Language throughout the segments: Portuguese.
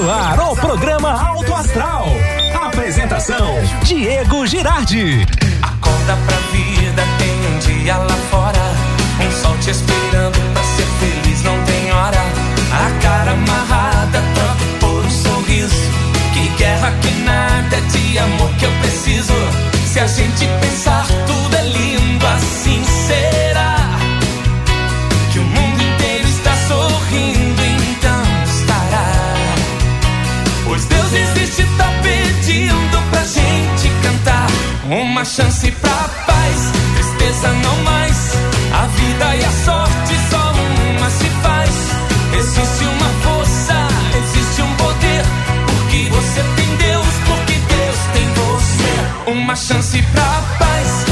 no ar o programa Alto Astral. Apresentação: Diego Girardi. Acorda pra vida, tem um dia lá fora. Um sol te esperando pra ser feliz, não tem hora. A cara amarrada, troca por um sorriso. Que guerra que nada é de amor que eu preciso. Se a gente pensar tudo é lindo, assim será. Deus existe, tá pedindo pra gente cantar. Uma chance pra paz, tristeza não mais. A vida e a sorte só uma se faz. Existe uma força, existe um poder. Porque você tem Deus, porque Deus tem você. Uma chance pra paz,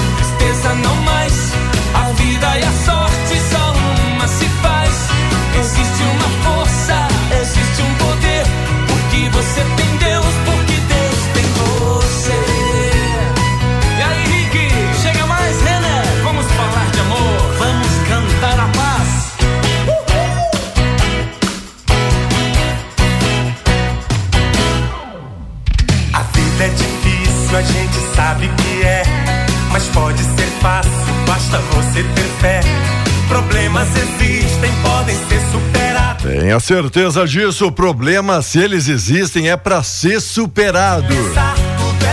certeza disso, problemas, se eles existem, é para ser superado.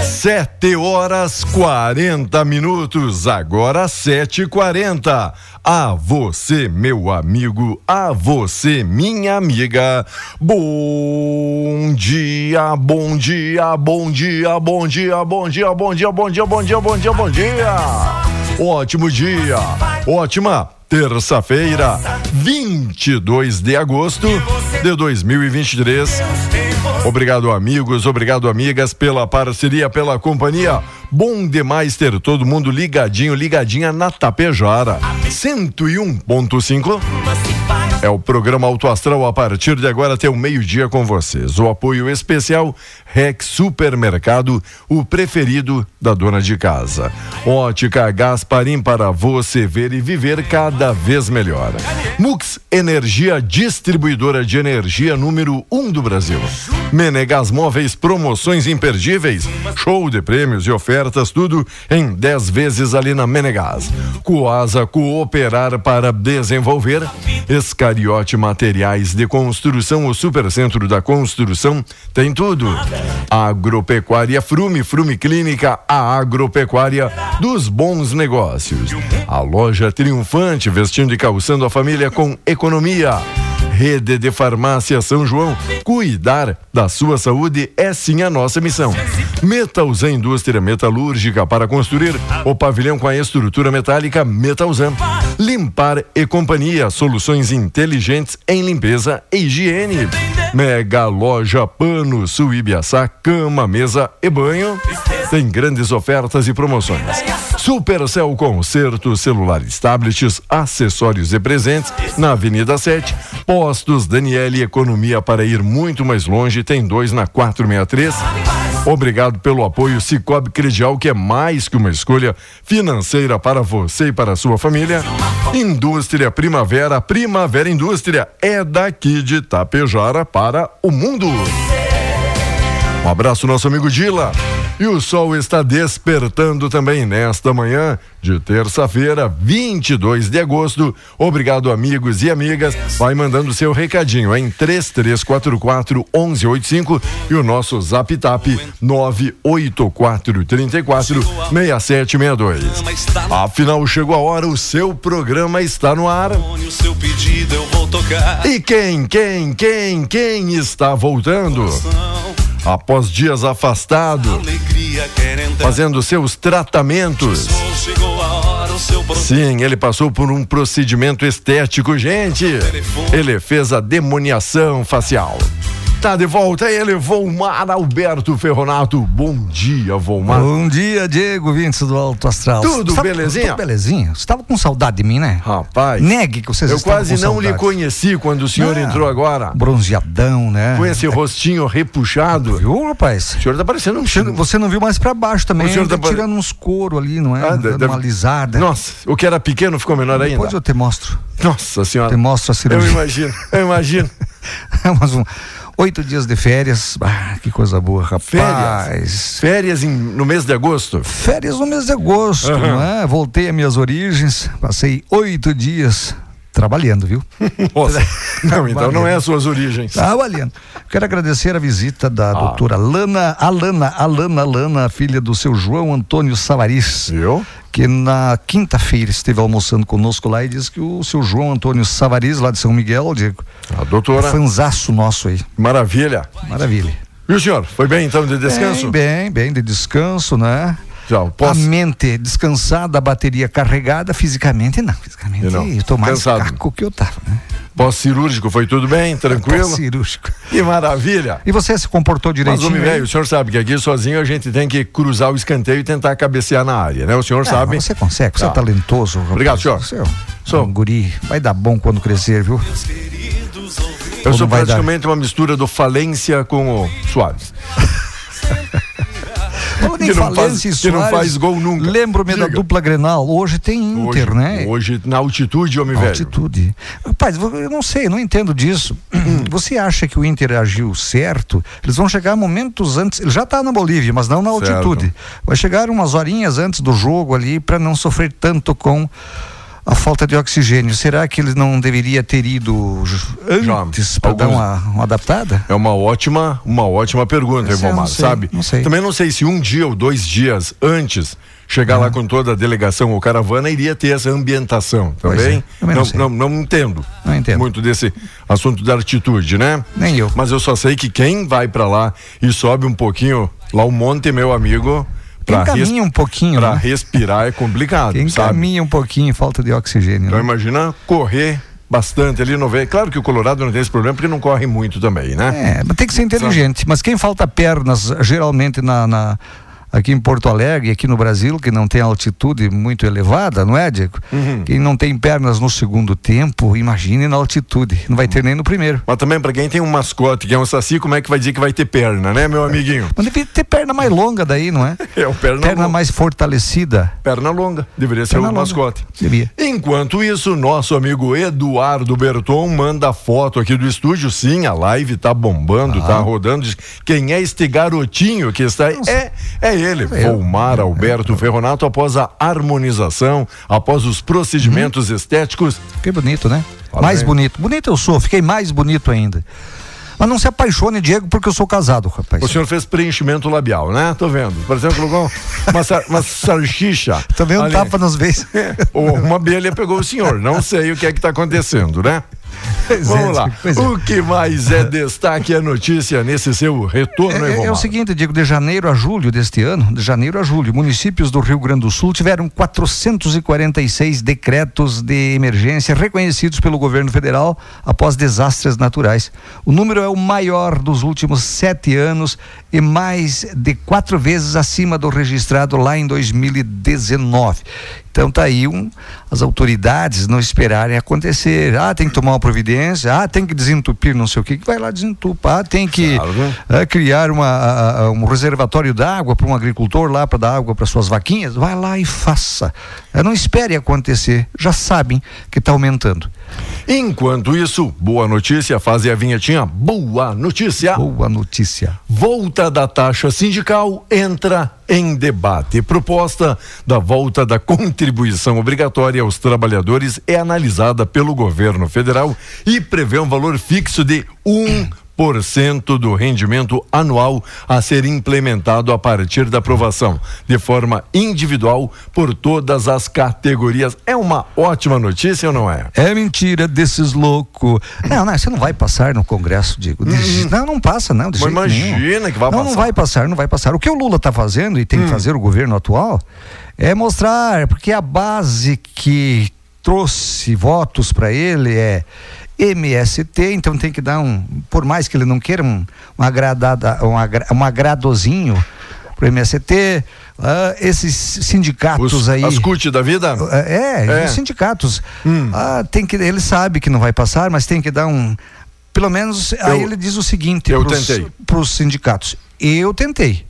Sete horas 40 minutos, agora sete quarenta. A você, meu amigo, a você, minha amiga. Bom dia, bom dia, bom dia, bom dia, bom dia, bom dia, bom dia, bom dia, bom dia, bom dia. Ótimo dia, ótima terça-feira, 22 de agosto de 2023. Obrigado, amigos, obrigado, amigas, pela parceria, pela companhia. Bom demais ter todo mundo ligadinho, ligadinha na Tapejara. 101.5. É o programa Auto Astral a partir de agora até o meio-dia com vocês. O apoio especial Rex Supermercado, o preferido da dona de casa. Ótica Gasparim para você ver e viver cada vez melhor. Mux Energia Distribuidora de Energia número 1 um do Brasil. Menegas Móveis promoções imperdíveis, show de prêmios e ofertas tudo em 10 vezes ali na Menegas. Coasa cooperar para desenvolver. Escariote Materiais de Construção, o Supercentro da Construção tem tudo. Agropecuária Frume, Frume Clínica, a agropecuária dos bons negócios. A loja triunfante, vestindo e calçando a família com economia. Rede de Farmácia São João. Cuidar da sua saúde é sim a nossa missão. Metalzan Indústria Metalúrgica para construir o pavilhão com a estrutura metálica Metalzan. Limpar e Companhia, soluções inteligentes em limpeza e higiene. Mega Loja Pano, Suíbiaçá, cama, mesa e banho. Tem grandes ofertas e promoções. Supercell Concerto, celulares, tablets, acessórios e presentes na Avenida 7. Postos Daniele Economia para ir muito mais longe, tem dois na 463. Obrigado pelo apoio Cicobi Credial, que é mais que uma escolha financeira para você e para a sua família. Indústria Primavera, Primavera Indústria é daqui de Tapejara para o mundo. Um abraço, nosso amigo Dila. E o sol está despertando também nesta manhã de terça-feira, 22 de agosto. Obrigado, amigos e amigas. Vai mandando seu recadinho em 3344 1185 e o nosso zap tap 98434 6762. Afinal, chegou a hora, o seu programa está no ar. E quem, quem, quem, quem está voltando? Após dias afastado, fazendo seus tratamentos. Sim, ele passou por um procedimento estético, gente. Ele fez a demoniação facial. Tá de volta ele, Volmar Alberto Ferronato. Bom dia, Volmar. Bom dia, Diego, vintes do Alto Astral. Tudo tava- belezinha? Tudo belezinha. Você estava com saudade de mim, né? Rapaz, Negue que vocês eu quase não saudade. lhe conheci quando o senhor Ah, entrou agora. Bronzeadão, né? Com esse rostinho repuxado. Viu, rapaz? O senhor tá parecendo um chino. você não viu mais pra baixo também, O senhor tá tá pare- tirando uns couro ali, não é? Ah, Dando deve- uma lisada. Nossa, o que era pequeno ficou menor ainda. Depois eu te mostro. Nossa senhora. Te mostro a Eu cirurgia. imagino, eu imagino. Mas um, oito dias de férias. Ah, que coisa boa, rapaz. Férias. Férias em- no mês de agosto. Férias no mês de agosto, não é? Voltei às minhas origens, passei oito dias trabalhando, viu? Nossa. Não, então não é as suas origens. Trabalhando. Quero agradecer a visita da Ah. doutora Lana, Alana, Alana, Alana, filha do seu João Antônio Savariz, Viu? que na quinta-feira esteve almoçando conosco lá e disse que o seu João Antônio Savariz, lá de São Miguel, Diego, A é doutora. fanzaço nosso aí. Maravilha. Maravilha. E o senhor? Foi bem então de descanso? Bem, bem, bem de descanso, né? Tchau. A Posso? mente descansada, a bateria carregada, fisicamente não. Fisicamente E não, eu tô mais cansado. caco que eu tava, né? Pós-cirúrgico foi tudo bem? Tranquilo? Cirúrgico. Que maravilha. E você se comportou Mas, direitinho? velho, o senhor sabe que aqui sozinho a gente tem que cruzar o escanteio e tentar cabecear na área, né? O senhor Ah, sabe. Você consegue, você Ah. é talentoso. rapaz. Obrigado, senhor. Você é Sou. um guri. Vai dar bom quando crescer, viu? Eu Ou sou vai dar? praticamente uma mistura do Falência com o Soares. Em Que não falência faz- que não faz gol nunca. Lembro-me da dupla Grenal. Hoje tem Inter, hoje, né? Hoje, na altitude, homem velho. Altitude. Rapaz, eu não sei, eu não entendo disso. Você acha que o Inter agiu certo? Eles vão chegar momentos antes. Ele já está na Bolívia, mas não na Certo. altitude. Vai chegar umas horinhas antes do jogo ali para não sofrer tanto com a falta de oxigênio. Será que ele não deveria ter ido antes para dar uma, uma adaptada? É uma ótima, uma ótima pergunta, Essa não sei, sabe? não sei. Também não sei se um dia ou dois dias antes chegar lá com toda a delegação ou caravana iria ter essa ambientação também. é, também não sei. não, não entendo. Não entendo. Muito desse assunto da altitude, né? Nem eu. Mas eu só sei que quem vai pra lá e sobe um pouquinho lá o monte, meu amigo, Quem caminha um pouquinho, pra né? respirar é complicado, Quem sabe? caminha um pouquinho, falta de oxigênio. Então né? imagina correr bastante ali no velho. Claro que o Colorado não tem esse problema porque não corre muito também, né? É, mas tem que ser inteligente. Mas quem falta pernas, geralmente na, na- aqui em Porto Alegre, aqui no Brasil, que não tem altitude muito elevada, não é, Diego? Uhum. Quem não tem pernas no segundo tempo, imagine na altitude. Não vai ter nem no primeiro. Mas também pra quem tem um mascote, que é um saci, como é que vai dizer que vai ter perna, né, meu amiguinho? Mas devia ter perna mais longa daí, não é? É o perna, Perna longa. mais fortalecida. Perna longa, deveria ser o longa. mascote. Devia. Enquanto isso, nosso amigo Eduardo Berton manda foto aqui do estúdio. Sim, a live tá bombando, Ah. tá rodando. Quem é este garotinho que está aí? É, é ele, É. Volmar Alberto Ferronato, após a harmonização, após os procedimentos estéticos. Que bonito, né? Fala mais bonito. Bonito eu sou, fiquei mais bonito ainda. Mas não se apaixone, Diego, porque eu sou casado, rapaz. O senhor fez preenchimento labial, né? Tô vendo. Por exemplo, colocou uma, sar- uma salsicha. Também um ali. tapa nos beijos. Ou uma abelha pegou o senhor. Não sei o que é que está acontecendo, né? Pois é, Vamos lá. é. O que mais é destaque é notícia nesse seu retorno, É, é, é o seguinte, Diego, de janeiro a julho deste ano, de janeiro a julho, municípios do Rio Grande do Sul tiveram 446 decretos de emergência reconhecidos pelo governo federal após desastres naturais. O número é o maior dos últimos sete anos e mais de quatro vezes acima do registrado lá em 2019. Então tá aí um, as autoridades não esperarem acontecer. Ah, tem que tomar uma providência, ah, tem que desentupir não sei o que, que vai lá desentupar, ah, tem que Claro, né? é, criar uma, a- um reservatório d'água para um agricultor lá para dar água para suas vaquinhas, vai lá e faça. É, não espere acontecer, já sabem que está aumentando. Enquanto isso, boa notícia, faz aí a vinhetinha. Boa notícia. Boa notícia. Volta da taxa sindical entra em debate. Proposta da volta da contribuição obrigatória aos trabalhadores é analisada pelo governo federal e prevê um valor fixo de um 10% do rendimento anual a ser implementado a partir da aprovação, de forma individual por todas as categorias. É uma ótima notícia ou não é? É mentira desses loucos. Não, não, você não vai passar no Congresso, digo. Hum. Não, não passa, não. Mas imagina nenhum. que vai não, passar. Não, vai passar, não vai passar. O que o Lula está fazendo e tem hum. que fazer o governo atual é mostrar, porque a base que trouxe votos para ele é MST, então tem que dar um, por mais que ele não queira um, um, agradada, um, agra, um agradozinho pro MST, uh, ah, esses sindicatos os, aí. As CUT da vida? Uh, é, é, os sindicatos. Hum. Uh, tem que, ele sabe que não vai passar, mas tem que dar um. Pelo menos eu, aí ele diz o seguinte para os sindicatos. Eu tentei.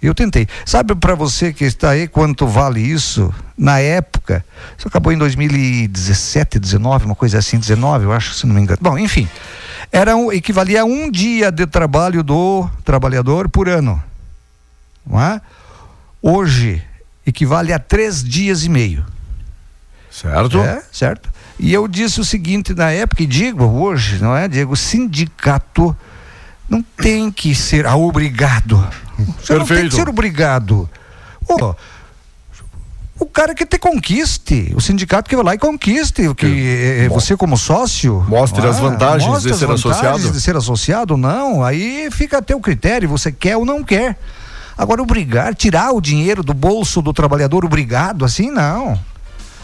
Eu tentei. Sabe para você que está aí quanto vale isso? Na época, isso acabou em 2017, 19, uma coisa assim, 19, eu acho, se não me engano. Bom, enfim, era um, equivalia a um dia de trabalho do trabalhador por ano. Não é? Hoje equivale a três dias e meio. Certo? É, certo. E eu disse o seguinte na época, e digo hoje, não é, Diego? Sindicato não tem que ser obrigado. Você Perfeito. não tem que ser obrigado. Oh, o cara que te conquiste, o sindicato que vai lá e conquiste, que é, você como sócio. Mostre ah, as vantagens de ser vantagens associado. de ser associado, não. Aí fica a teu critério, você quer ou não quer. Agora, obrigar, tirar o dinheiro do bolso do trabalhador, obrigado, assim, não.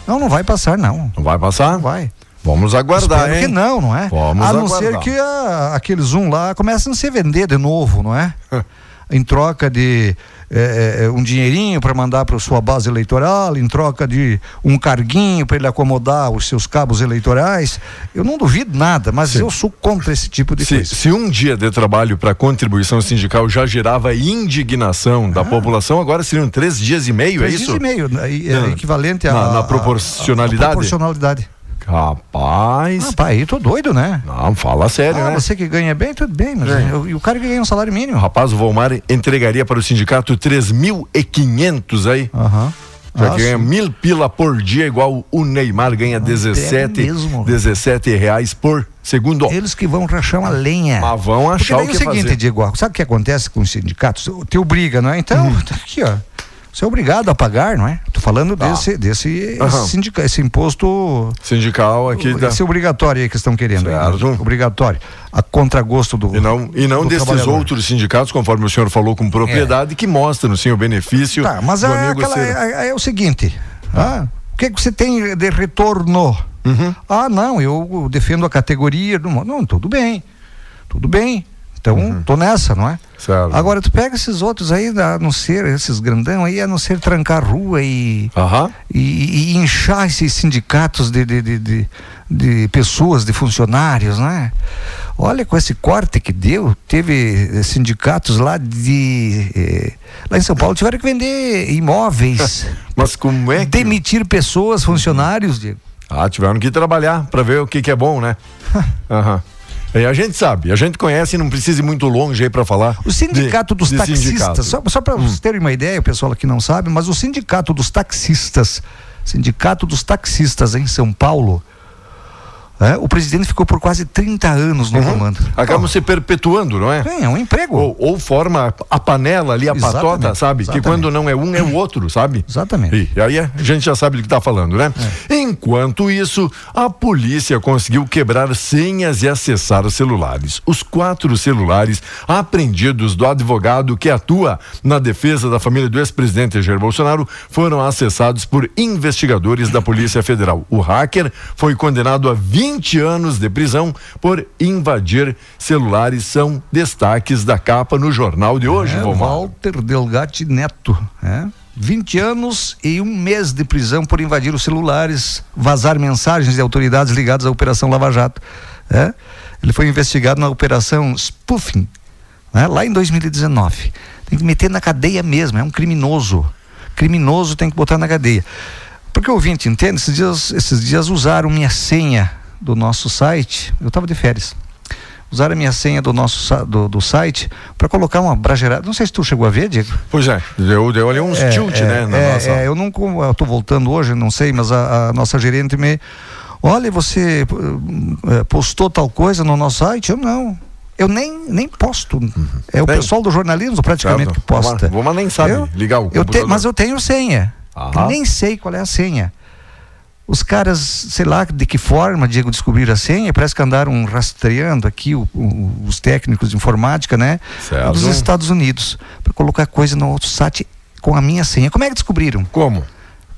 Não, não vai passar, não. Não vai passar? Não vai. Vamos aguardar, Espero hein? que não, não é? Vamos a não aguardar. ser que a, aquele Zoom lá comece a se vender de novo, não é? em troca de é, um dinheirinho para mandar para sua base eleitoral, em troca de um carguinho para ele acomodar os seus cabos eleitorais. Eu não duvido nada, mas Sim. eu sou contra esse tipo de se, coisa. Se um dia de trabalho para contribuição sindical já gerava indignação da ah. população, agora seriam três dias e meio, três é isso? Três dias e meio, é, é equivalente na proporcionalidade. A, a proporcionalidade. Rapaz. Rapaz, aí tô doido, né? Não, fala sério, ah, né? Você que ganha bem, tudo bem, mas e o cara que ganha um salário mínimo? Rapaz, o Volmar entregaria para o sindicato 3.500 aí. Aham. Uhum. Já ah, ganha sim. mil pila por dia, igual o Neymar ganha 17, é mesmo, 17 reais por segundo. Eles que vão rachar uma lenha. Mas vão achar Porque o que é o seguinte, fazer. Diego, sabe o que acontece com os sindicatos? Te obriga, não é? Então, hum. tá aqui, ó. Você é obrigado a pagar, não é? Tô falando tá. desse, desse uhum. sindica, esse imposto sindical aqui da... esse obrigatório aí que estão querendo. Certo. Aí, obrigatório. A contragosto do E não, e não desses outros sindicatos, conforme o senhor falou com propriedade, é. que mostram sim o benefício tá, mas do é, aquela, ser... é, é, o seguinte, ah, o que, que você tem de retorno? Uhum. Ah, não, eu defendo a categoria. Não, não tudo bem. Tudo bem. Então, uhum. tô nessa, não é? Certo. Agora, tu pega esses outros aí, a não ser, esses grandão aí, a não ser trancar rua e, uhum. e, e, inchar esses sindicatos de, de, de, de, de pessoas, de funcionários, né? Olha, com esse corte que deu, teve eh, sindicatos lá de. Eh, lá em São Paulo tiveram que vender imóveis. Mas como é que. Demitir pessoas, funcionários, Diego. Ah, tiveram que trabalhar para ver o que, que é bom, né? Aham. É, a gente sabe, a gente conhece e não precisa ir muito longe aí para falar. O sindicato de, dos de taxistas, sindicato. só, só para hum. vocês terem uma ideia, o pessoal aqui não sabe, mas o sindicato dos taxistas, sindicato dos taxistas em São Paulo, é, o presidente ficou por quase 30 anos no uhum. comando. Acabam oh. se perpetuando, não é? Sim, é um emprego. Ou, ou forma a panela ali, a Exatamente. patota, sabe? Exatamente. Que quando não é um, é o outro, sabe? Exatamente. E, aí a gente já sabe do que está falando, né? É. Enquanto isso, a polícia conseguiu quebrar senhas e acessar celulares. Os quatro celulares apreendidos do advogado que atua na defesa da família do ex-presidente Jair Bolsonaro foram acessados por investigadores da Polícia Federal. O hacker foi condenado a 20 20 anos de prisão por invadir celulares são destaques da capa no jornal de hoje, é, Walter Delgatti Neto, é? 20 anos e um mês de prisão por invadir os celulares, vazar mensagens de autoridades ligadas à Operação Lava Jato. É? Ele foi investigado na Operação Spoofing, né? lá em 2019. Tem que meter na cadeia mesmo, é um criminoso. Criminoso tem que botar na cadeia. Porque o ouvinte entende, esses dias, esses dias usaram minha senha do nosso site, eu estava de férias. Usaram a minha senha do nosso do, do site para colocar uma bragerada. Não sei se tu chegou a ver, Diego. Pois é, deu, deu ali uns é, tilt, é, né? Na é, nossa... é, eu não estou voltando hoje, não sei, mas a, a nossa gerente me. Olha, você uh, postou tal coisa no nosso site? Eu não. Eu nem, nem posto. É o Tem. pessoal do jornalismo praticamente Certo. que posta. Vou- mas nem sabe eu, ligar o eu te-. Mas eu tenho senha. Aham. Nem sei qual é a senha. Os caras, sei lá de que forma, Diego, descobriram a senha, parece que andaram rastreando aqui o- o- os técnicos de informática, né? Certo. Dos Estados Unidos, para colocar coisa no AutoSat com a minha senha. Como é que descobriram? Como?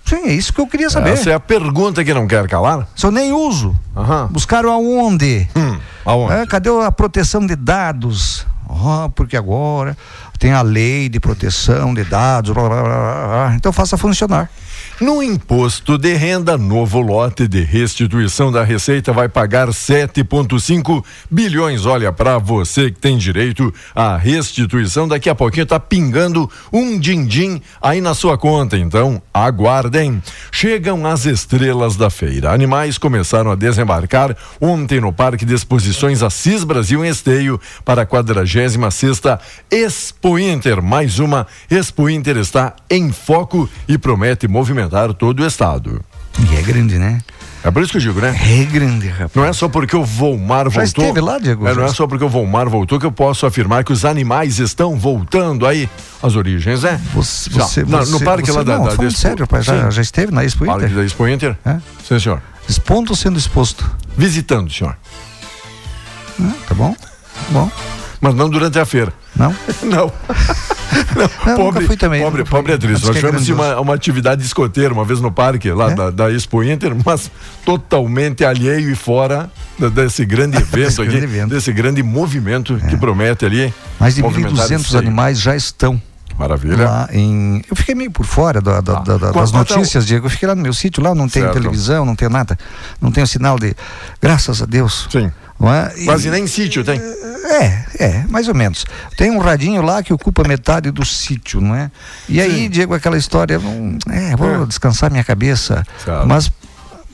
Sim, é isso que eu queria saber. Essa é a pergunta que não quer calar? Se eu nem uso. Aham. Buscaram aonde? Hum, aonde? Ah, cadê a proteção de dados? Ah, porque agora tem a lei de proteção de dados. blá, blá, blá. Então faça funcionar. No imposto de renda, novo lote de restituição da Receita vai pagar 7,5 bilhões. Olha, para você que tem direito à restituição, daqui a pouquinho tá pingando um din-din aí na sua conta. Então, aguardem. Chegam as estrelas da feira. Animais começaram a desembarcar ontem no Parque de Exposições Assis Brasil em Esteio para a 46ª Expo Inter. Mais uma Expo Inter está em foco e promete movimentar todo o estado. E é grande, né? É por isso que eu digo, né? É grande, rapaz. Não é só porque o Volmar Já voltou. esteve lá, Diego? É, não Já é só porque o Volmar voltou que eu posso afirmar que os animais estão voltando aí às origens, né? Você, Já, você, na- você, no parque você, lá da, não, da falando Expo- sério, rapaz, já, já esteve na Expo Parque Inter? da Expo Inter? É? Sim, senhor. Expondo ou sendo exposto? Visitando, senhor. Ah, tá bom? Bom. Mas não durante a feira. Não? Não. Não, nunca fui também, Pobre, pobre atriz. Mas Nós é tivemos grandioso. uma, uma atividade escoteira uma vez no parque, lá É? da, da Expo Inter, mas totalmente alheio e fora desse grande evento Desse aqui, grande evento. É. desse grande movimento que promete ali. Mais de movimentar 1.200 esse aí. animais já estão Maravilha. lá em. Eu fiquei meio por fora da- da- Ah. da- das tá o- notícias, Diego. Eu fiquei lá no meu sítio, lá não tem televisão, não tem nada, não tem sinal de. Graças a Deus. Sim. Não é? E- Quase nem sítio tem. É, é, mais ou menos. Tem um radinho lá que ocupa metade do sítio, não é? E aí, Diego, aquela história, hum, é, vou É. descansar minha cabeça. Mas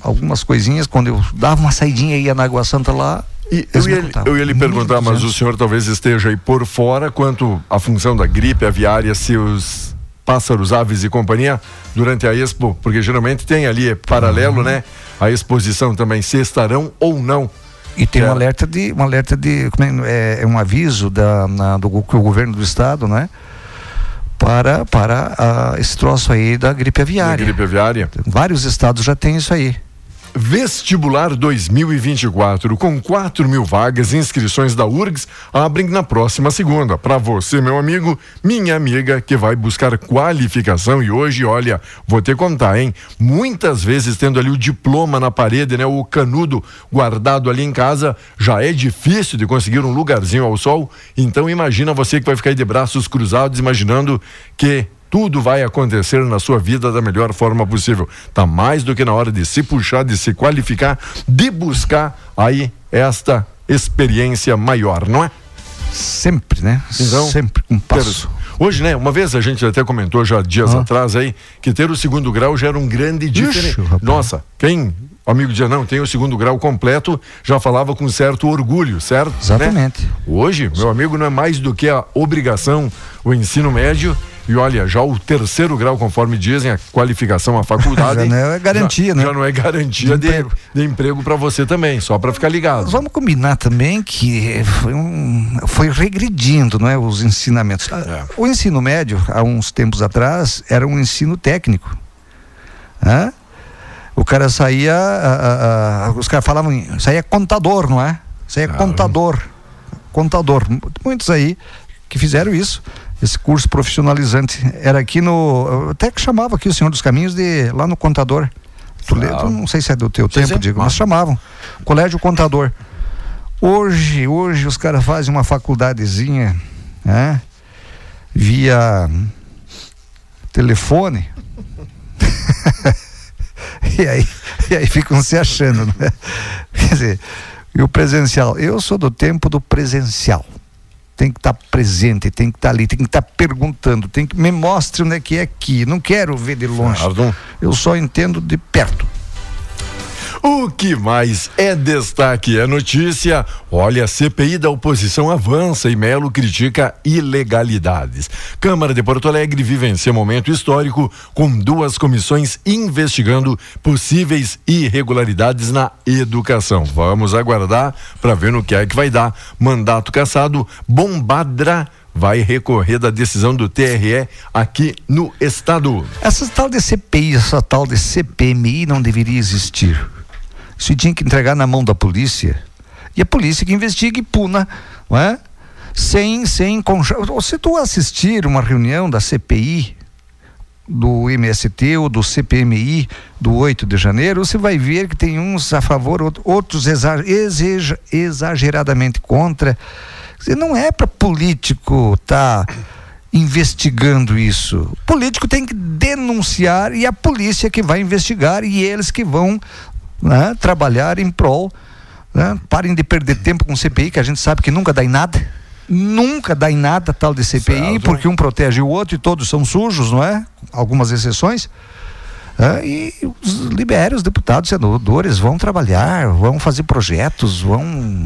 algumas coisinhas, quando eu dava uma saidinha e ia na Água Santa lá. E eu, ia, eu ia lhe perguntar, mas o 1.200. senhor talvez esteja aí por fora quanto à função da gripe aviária, se os pássaros, aves e companhia durante a Expo, porque geralmente tem ali é paralelo, Uhum. né? A exposição também, se estarão ou não. E tem um Quero. alerta de, um alerta de, como é, é um aviso da, na- do que o governo do estado, né? Para, para ah, esse troço aí da gripe Da aviária. gripe aviária. Vários estados já têm isso aí. Vestibular 2024, com 4 mil vagas, inscrições da URGS abrem na próxima segunda. Para você, meu amigo, minha amiga, que vai buscar qualificação e hoje, olha, vou te contar, hein? Muitas vezes tendo ali o diploma na parede, né? O canudo guardado ali em casa, já é difícil de conseguir um lugarzinho ao sol. Então imagina você que vai ficar aí de braços cruzados, imaginando que tudo vai acontecer na sua vida da melhor forma possível. Tá mais do que na hora de se puxar, de se qualificar, de buscar aí esta experiência maior, não é? Sempre, né? Então, Sempre com passo. Hoje, né? Uma vez a gente até comentou já dias Ah. atrás aí que ter o segundo grau já era um grande diferente. rapaz. Nossa, quem amigo dizia não, tem o segundo grau completo, já falava com certo orgulho, certo? Né? Exatamente. Hoje, meu amigo, não é mais do que a obrigação o ensino médio. E olha, já o terceiro grau, conforme dizem, a qualificação, a faculdade. Já não é garantia, já- né? Já não é garantia De de, emprego. emprego para você também, só para ficar ligado. Vamos combinar também que foi, um, foi regredindo, não é, os ensinamentos. É. O ensino médio, há uns tempos atrás, era um ensino técnico. Hã? O cara saía, a- a- a- os caras falavam, saía contador, não é? Saía contador, contador. Muitos aí que fizeram isso. Esse curso profissionalizante era aqui no, até que chamava aqui o Senhor dos Caminhos de lá no contador. Tu tu não sei se é do teu Sim, tempo, sim. digo, mas chamavam. Colégio Contador. Hoje, hoje os caras fazem uma faculdadezinha, né? Via telefone. e, aí, e aí ficam se achando, né? Quer dizer, e o presencial? Eu sou do tempo do presencial. Tem que estar presente, tem que estar ali, tem que estar perguntando, tem que me mostre onde é que é aqui. Não quero ver de longe. Eu só entendo de perto. O que mais é destaque é notícia. Olha, CPI da oposição avança e Melo critica ilegalidades. Câmara de Porto Alegre vivencia momento histórico com duas comissões investigando possíveis irregularidades na educação. Vamos aguardar para ver no que é que vai dar. Mandato cassado, Bombadra vai recorrer da decisão do TRE aqui no estado. Essa tal de CPI, essa tal de CPMI não deveria existir. Isso tinha que entregar na mão da polícia. E a polícia que investiga e puna, não é? Sem, sem. Se tu assistir uma reunião da CPI, do MST ou do CPMI do 8 de janeiro, você vai ver que tem uns a favor, outros exageradamente contra. Não é para político estar tá investigando isso. O político tem que denunciar e a polícia que vai investigar e eles que vão né, trabalhar em prol. Né? Parem de perder tempo com CPI, que a gente sabe que nunca dá em nada. Nunca dá em nada tal de CPI, certo. porque um protege o outro e todos são sujos, não é? Algumas exceções. É, e os libere os deputados, senadores, vão trabalhar, vão fazer projetos, vão.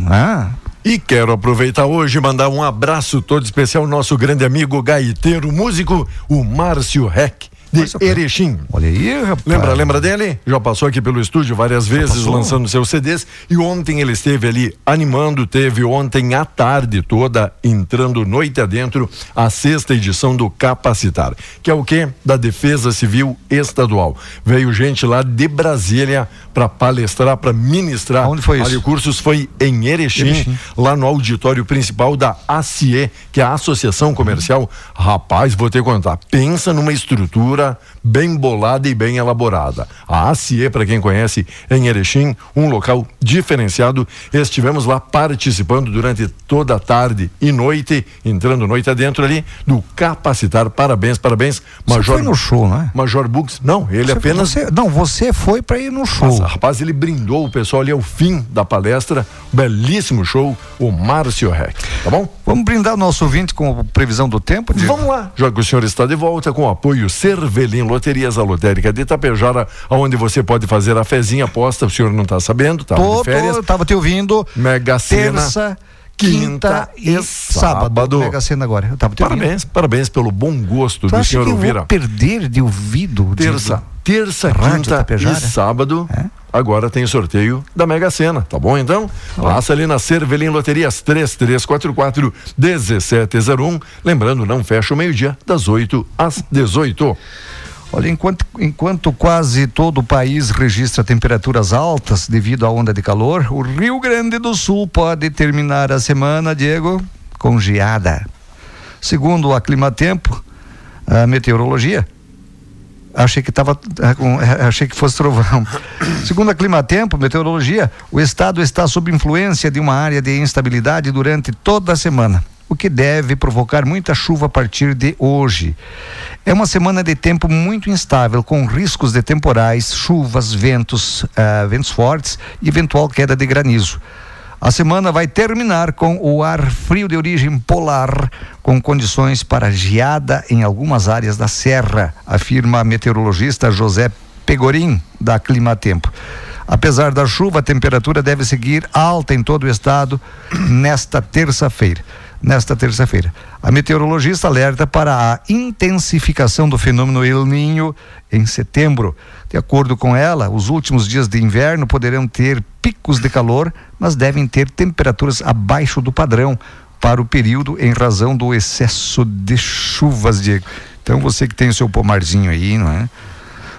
Ah, e quero aproveitar hoje e mandar um abraço todo especial ao nosso grande amigo gaiteiro, músico, o Márcio Reck de Nossa, Erechim. Olha aí, rapaz. Lembra, lembra dele? Já passou aqui pelo estúdio várias vezes, lançando seus CDs. E ontem ele esteve ali animando, teve ontem à tarde toda, entrando noite adentro, a sexta edição do Capacitar, que é o quê? Da Defesa Civil Estadual. Veio gente lá de Brasília para palestrar, para ministrar. Onde foi isso? cursos foi em Erechim, Erechim, lá no auditório principal da ACIE, que é a Associação Comercial. Rapaz, vou te contar, pensa numa estrutura bem bolada e bem elaborada. A ACIE, para quem conhece, em Erechim, um local diferenciado. Estivemos lá participando durante toda a tarde e noite, entrando noite adentro ali, do Capacitar. Parabéns, parabéns. Major, você foi no show, né? Major Bugs, não, ele você, apenas. Você, não, você foi para ir no show. Nossa, rapaz, ele brindou o pessoal ali ao fim da palestra. Belíssimo show, o Márcio Reck. Tá bom? Vamos brindar o nosso ouvinte com previsão do tempo, Diego? Vamos lá, já que o senhor está de volta com o apoio Cervelim Loterias Alotérica de Itapejara, onde você pode fazer a fezinha aposta, o senhor não está sabendo, tá de férias. Tava te ouvindo. Mega Sena. Terça, quinta, e sábado. sábado. Mega Sena agora. Eu tava parabéns, parabéns pelo bom gosto tu do senhor Elvira. perder de ouvido. Terça, terça, quinta e sábado. É? agora tem o sorteio da Mega Sena, tá bom então? Passa ali na Cervelim Loterias 3344 1701. Lembrando, não fecha o meio-dia, das 8 às 18. Olha, enquanto, enquanto quase todo o país registra temperaturas altas devido à onda de calor, o Rio Grande do Sul pode terminar a semana, Diego, com geada. Segundo a Climatempo, a meteorologia, Achei que estava é, é, achei que fosse trovão. Segundo a Climatempo, meteorologia, o estado está sob influência de uma área de instabilidade durante toda a semana, o que deve provocar muita chuva a partir de hoje. É uma semana de tempo muito instável, com riscos de temporais, chuvas, ventos, uh, ventos fortes e eventual queda de granizo. A semana vai terminar com o ar frio de origem polar, com condições para geada em algumas áreas da serra, afirma a meteorologista José Pegorim, da Climatempo. Apesar da chuva, a temperatura deve seguir alta em todo o estado nesta terça-feira nesta terça-feira. A meteorologista alerta para a intensificação do fenômeno El Ninho em setembro. De acordo com ela, os últimos dias de inverno poderão ter picos de calor, mas devem ter temperaturas abaixo do padrão para o período em razão do excesso de chuvas, Diego. Então você que tem o seu pomarzinho aí, não é?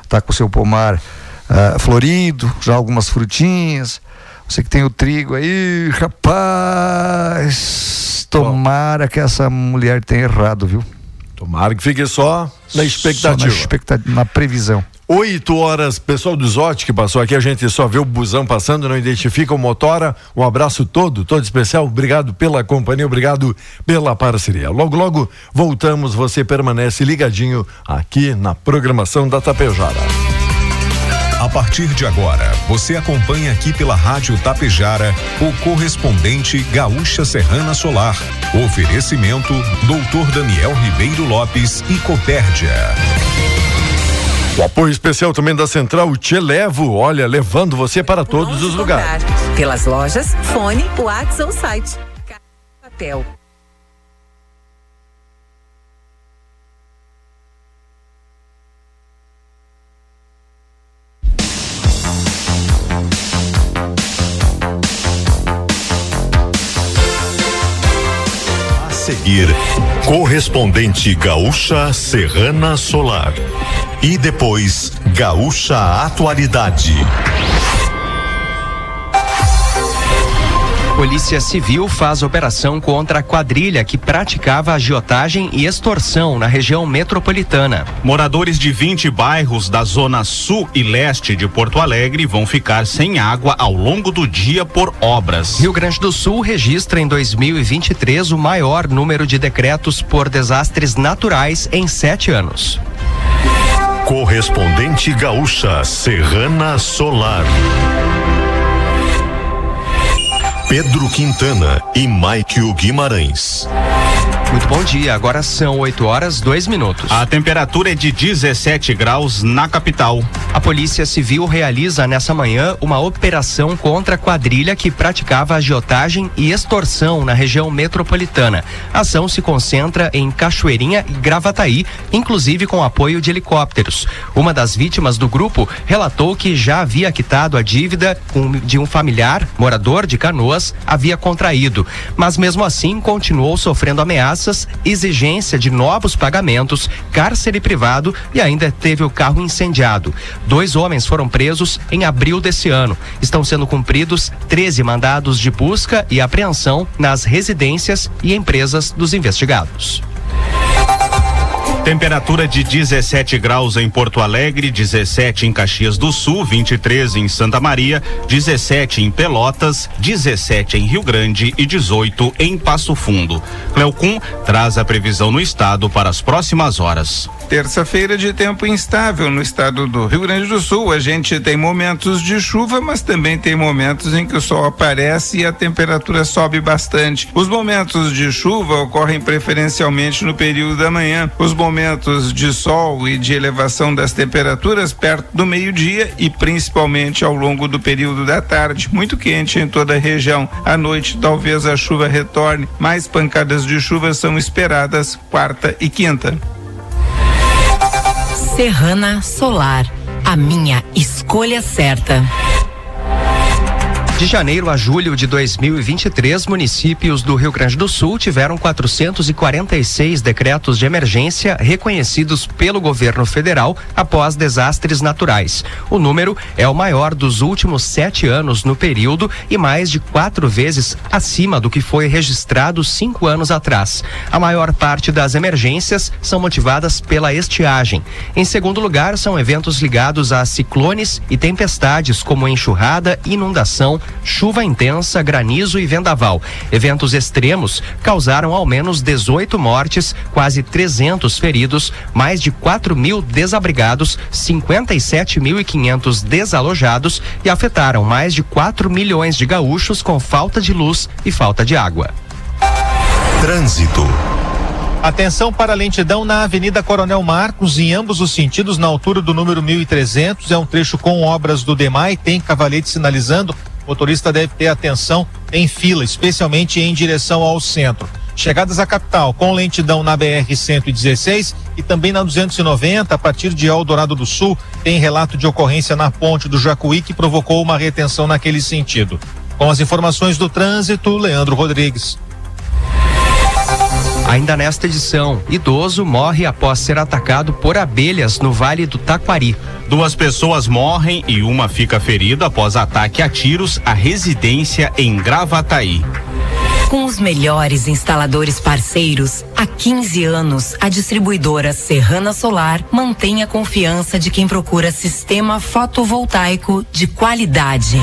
Tá com o seu pomar uh, florido, já algumas frutinhas, você que tem o trigo aí, rapaz, tomara que essa mulher tenha errado, viu? Tomara que fique só na expectativa. Só na, expectativa, na previsão. Oito horas, pessoal do Zote que passou aqui, a gente só vê o busão passando, não identifica o motora. Um abraço todo, todo especial. Obrigado pela companhia, obrigado pela parceria. Logo, logo voltamos. Você permanece ligadinho aqui na programação da Tapejara. A partir de agora, você acompanha aqui pela Rádio Tapejara o correspondente Gaúcha Serrana Solar. Oferecimento Doutor Daniel Ribeiro Lopes e Copérdia. O apoio especial também da Central Te Levo, olha, levando você para todos os lugares. Pelas lojas, fone, WhatsApp ou site. Papel. Correspondente Gaúcha Serrana Solar. E depois, Gaúcha Atualidade. Polícia Civil faz operação contra a quadrilha que praticava agiotagem e extorsão na região metropolitana. Moradores de 20 bairros da zona sul e leste de Porto Alegre vão ficar sem água ao longo do dia por obras. Rio Grande do Sul registra em 2023 o maior número de decretos por desastres naturais em sete anos. Correspondente Gaúcha Serrana Solar. Pedro Quintana e Maikio Guimarães. Muito bom dia, agora são 8 horas, 2 minutos. A temperatura é de 17 graus na capital. A Polícia Civil realiza nessa manhã uma operação contra a quadrilha que praticava agiotagem e extorsão na região metropolitana. A ação se concentra em Cachoeirinha e Gravataí, inclusive com apoio de helicópteros. Uma das vítimas do grupo relatou que já havia quitado a dívida de um familiar, morador de Canoas, havia contraído, mas mesmo assim continuou sofrendo ameaças exigência de novos pagamentos, cárcere privado e ainda teve o carro incendiado. Dois homens foram presos em abril desse ano. Estão sendo cumpridos 13 mandados de busca e apreensão nas residências e empresas dos investigados. Temperatura de 17 graus em Porto Alegre, 17 em Caxias do Sul, 23 em Santa Maria, 17 em Pelotas, 17 em Rio Grande e 18 em Passo Fundo. Cleocum traz a previsão no estado para as próximas horas. Terça-feira de tempo instável no estado do Rio Grande do Sul. A gente tem momentos de chuva, mas também tem momentos em que o sol aparece e a temperatura sobe bastante. Os momentos de chuva ocorrem preferencialmente no período da manhã. Os momentos de sol e de elevação das temperaturas perto do meio-dia e principalmente ao longo do período da tarde. Muito quente em toda a região. À noite, talvez a chuva retorne. Mais pancadas de chuva são esperadas quarta e quinta. Serrana Solar, a minha escolha certa. De janeiro a julho de 2023, municípios do Rio Grande do Sul tiveram 446 decretos de emergência reconhecidos pelo governo federal após desastres naturais. O número é o maior dos últimos sete anos no período e mais de quatro vezes acima do que foi registrado cinco anos atrás. A maior parte das emergências são motivadas pela estiagem. Em segundo lugar, são eventos ligados a ciclones e tempestades, como enxurrada, inundação, chuva intensa, granizo e vendaval. Eventos extremos causaram ao menos 18 mortes, quase 300 feridos, mais de 4 mil desabrigados, 57.500 desalojados e afetaram mais de 4 milhões de gaúchos com falta de luz e falta de água. Trânsito. Atenção para a lentidão na Avenida Coronel Marcos, em ambos os sentidos, na altura do número 1300. É um trecho com obras do DEMAI, tem cavalete sinalizando. Motorista deve ter atenção em fila, especialmente em direção ao centro. Chegadas à capital com lentidão na BR-116 e também na 290, a partir de Eldorado do Sul, tem relato de ocorrência na ponte do Jacuí que provocou uma retenção naquele sentido. Com as informações do trânsito, Leandro Rodrigues. Ainda nesta edição, idoso morre após ser atacado por abelhas no Vale do Taquari. Duas pessoas morrem e uma fica ferida após ataque a tiros à residência em Gravataí. Com os melhores instaladores parceiros, há 15 anos, a distribuidora Serrana Solar mantém a confiança de quem procura sistema fotovoltaico de qualidade.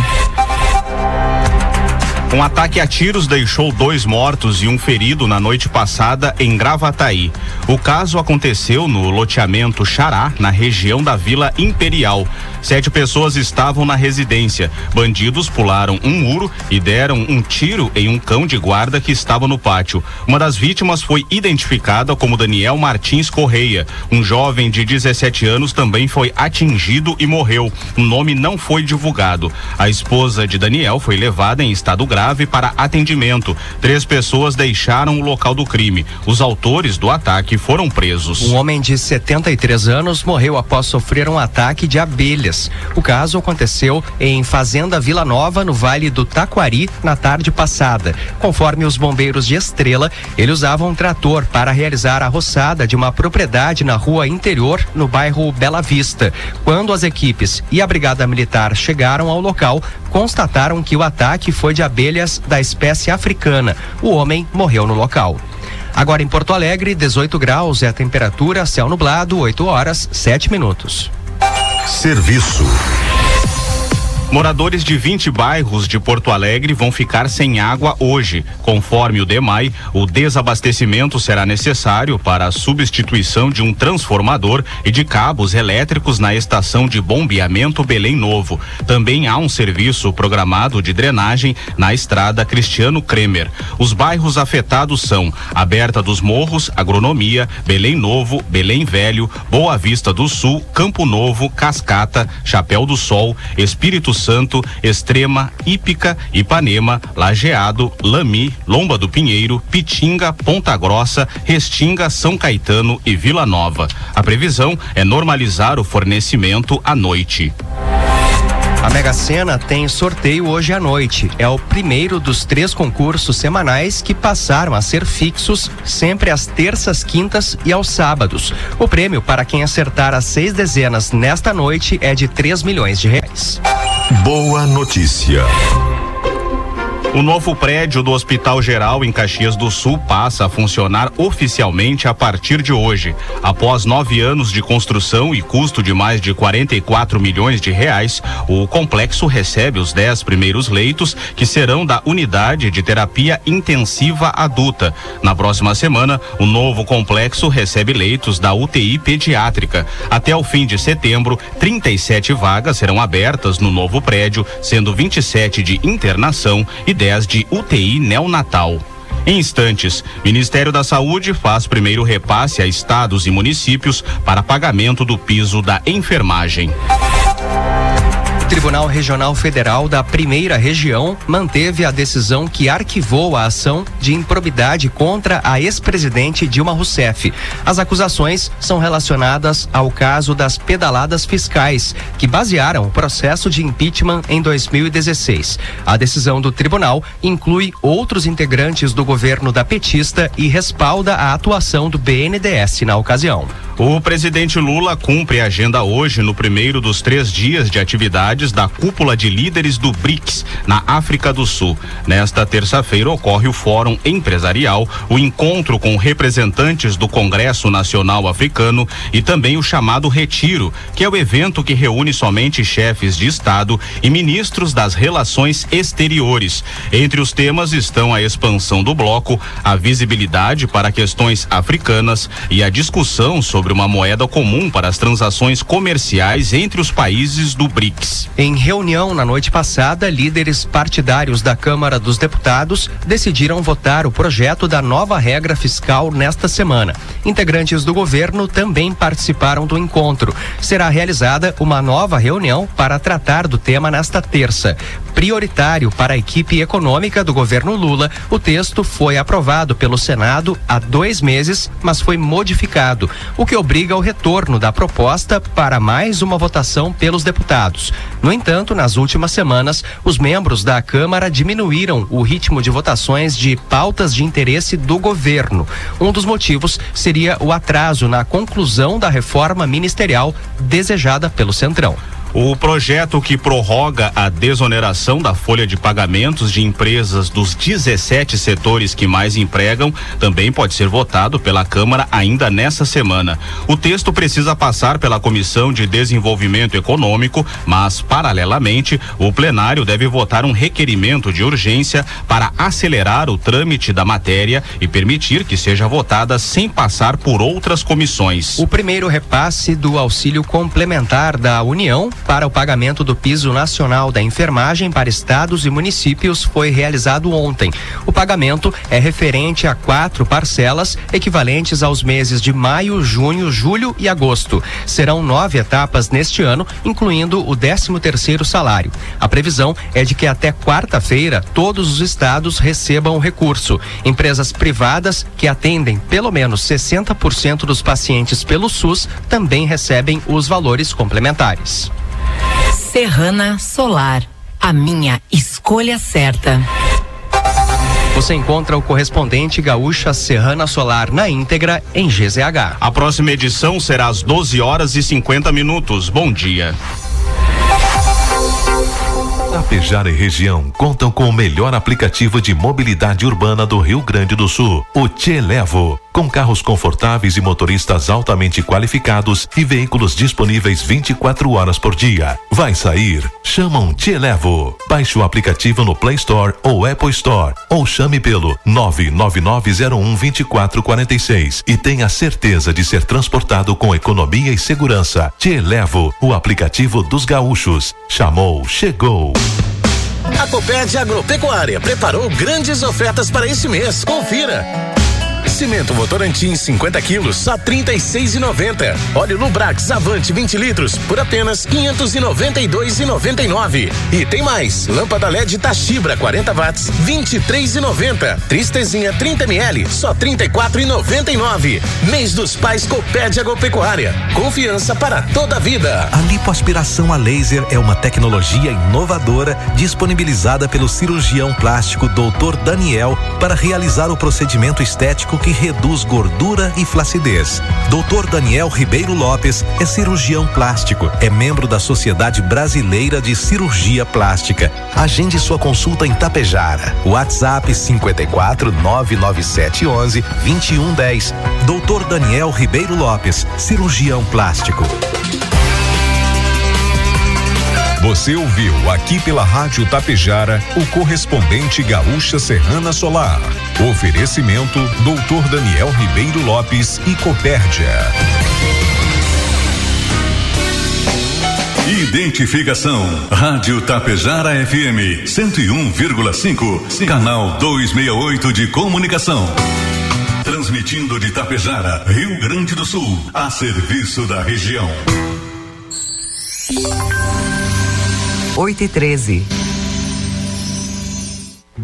Um ataque a tiros deixou dois mortos e um ferido na noite passada em Gravataí. O caso aconteceu no loteamento Xará, na região da Vila Imperial. Sete pessoas estavam na residência. Bandidos pularam um muro e deram um tiro em um cão de guarda que estava no pátio. Uma das vítimas foi identificada como Daniel Martins Correia. Um jovem de 17 anos também foi atingido e morreu. O nome não foi divulgado. A esposa de Daniel foi levada em estado grave para atendimento. Três pessoas deixaram o local do crime. Os autores do ataque foram presos. Um homem de 73 anos morreu após sofrer um ataque de abelhas. O caso aconteceu em Fazenda Vila Nova, no Vale do Taquari, na tarde passada. Conforme os bombeiros de Estrela, ele usava um trator para realizar a roçada de uma propriedade na rua interior, no bairro Bela Vista. Quando as equipes e a Brigada Militar chegaram ao local, constataram que o ataque foi de abelhas da espécie africana. O homem morreu no local. Agora em Porto Alegre, 18 graus é a temperatura, céu nublado, 8 horas, 7 minutos. Serviço. Moradores de 20 bairros de Porto Alegre vão ficar sem água hoje. Conforme o DEMAI, o desabastecimento será necessário para a substituição de um transformador e de cabos elétricos na estação de bombeamento Belém Novo. Também há um serviço programado de drenagem na estrada Cristiano Kremer. Os bairros afetados são Aberta dos Morros, Agronomia, Belém Novo, Belém Velho, Boa Vista do Sul, Campo Novo, Cascata, Chapéu do Sol, Espírito Santo, Extrema, Ípica, Ipanema, Lajeado, Lami, Lomba do Pinheiro, Pitinga, Ponta Grossa, Restinga, São Caetano e Vila Nova. A previsão é normalizar o fornecimento à noite. A Mega Sena tem sorteio hoje à noite. É o primeiro dos três concursos semanais que passaram a ser fixos sempre às terças, quintas e aos sábados. O prêmio para quem acertar as seis dezenas nesta noite é de 3 milhões de reais. Boa notícia. O novo prédio do Hospital Geral em Caxias do Sul passa a funcionar oficialmente a partir de hoje. Após nove anos de construção e custo de mais de 44 milhões de reais, o complexo recebe os dez primeiros leitos que serão da unidade de terapia intensiva adulta. Na próxima semana, o novo complexo recebe leitos da UTI pediátrica. Até o fim de setembro, 37 vagas serão abertas no novo prédio, sendo 27 de internação e 10 de UTI neonatal. Em instantes, Ministério da Saúde faz primeiro repasse a estados e municípios para pagamento do piso da enfermagem. Tribunal Regional Federal da Primeira Região manteve a decisão que arquivou a ação de improbidade contra a ex-presidente Dilma Rousseff. As acusações são relacionadas ao caso das pedaladas fiscais, que basearam o processo de impeachment em 2016. A decisão do tribunal inclui outros integrantes do governo da petista e respalda a atuação do BNDES na ocasião. O presidente Lula cumpre a agenda hoje no primeiro dos três dias de atividades da cúpula de líderes do BRICS na África do Sul. Nesta terça-feira ocorre o Fórum Empresarial, o encontro com representantes do Congresso Nacional Africano e também o chamado Retiro, que é o evento que reúne somente chefes de Estado e ministros das relações exteriores. Entre os temas estão a expansão do bloco, a visibilidade para questões africanas e a discussão sobre uma moeda comum para as transações comerciais entre os países do BRICS. Em reunião na noite passada, líderes partidários da Câmara dos Deputados decidiram votar o projeto da nova regra fiscal nesta semana. Integrantes do governo também participaram do encontro. Será realizada uma nova reunião para tratar do tema nesta terça. Prioritário para a equipe econômica do governo Lula, o texto foi aprovado pelo Senado há dois meses, mas foi modificado, o que obriga ao retorno da proposta para mais uma votação pelos deputados. No entanto, nas últimas semanas, os membros da Câmara diminuíram o ritmo de votações de pautas de interesse do governo. Um dos motivos seria o atraso na conclusão da reforma ministerial desejada pelo Centrão. O projeto que prorroga a desoneração da folha de pagamentos de empresas dos 17 setores que mais empregam também pode ser votado pela Câmara ainda nessa semana. O texto precisa passar pela Comissão de Desenvolvimento Econômico, mas, paralelamente, o plenário deve votar um requerimento de urgência para acelerar o trâmite da matéria e permitir que seja votada sem passar por outras comissões. O primeiro repasse do auxílio complementar da União para o pagamento do piso nacional da enfermagem para estados e municípios foi realizado ontem. O pagamento é referente a quatro parcelas equivalentes aos meses de maio, junho, julho e agosto. Serão nove etapas neste ano, incluindo o 13 terceiro salário. A previsão é de que até quarta-feira todos os estados recebam o recurso. Empresas privadas que atendem pelo menos 60% dos pacientes pelo SUS também recebem os valores complementares. Serrana Solar, a minha escolha certa. Você encontra o correspondente Gaúcha Serrana Solar na íntegra em GZH. A próxima edição será às 12 horas e 50 minutos. Bom dia. Tapejara e região contam com o melhor aplicativo de mobilidade urbana do Rio Grande do Sul, o Te Levo. Com carros confortáveis e motoristas altamente qualificados e veículos disponíveis 24 horas por dia. Vai sair? Chama um Te Levo. Baixe o aplicativo no Play Store ou Apple Store ou chame pelo 999012446 e tenha certeza de ser transportado com economia e segurança. Te Levo, o aplicativo dos gaúchos. Chamou, chegou. A Coped Agropecuária preparou grandes ofertas para esse mês. Confira. Cimento Votorantim 50 quilos, só 36,90. Óleo Lubrax Avante 20 litros por apenas 592,99. E tem mais: lâmpada LED Tachibra 40 watts, 23,90. Tristezinha 30 ml, só 34,99. Mês dos Pais Coped Agropecuária. Confiança para toda a vida. A lipoaspiração a laser é uma tecnologia inovadora disponibilizada pelo cirurgião plástico Dr. Daniel para realizar o procedimento estético que reduz gordura e flacidez. Dr. Daniel Ribeiro Lopes é cirurgião plástico, é membro da Sociedade Brasileira de Cirurgia Plástica. Agende sua consulta em Tapejara. WhatsApp 54 997 11 2110. Dr. Daniel Ribeiro Lopes, cirurgião plástico. Você ouviu aqui pela Rádio Tapejara o correspondente Gaúcha Serrana Solar. Oferecimento Doutor Daniel Ribeiro Lopes e Copérdia. Identificação. Rádio Tapejara FM 101,5. Canal 268 de comunicação. Transmitindo de Tapejara, Rio Grande do Sul, a serviço da região. 8 e 13.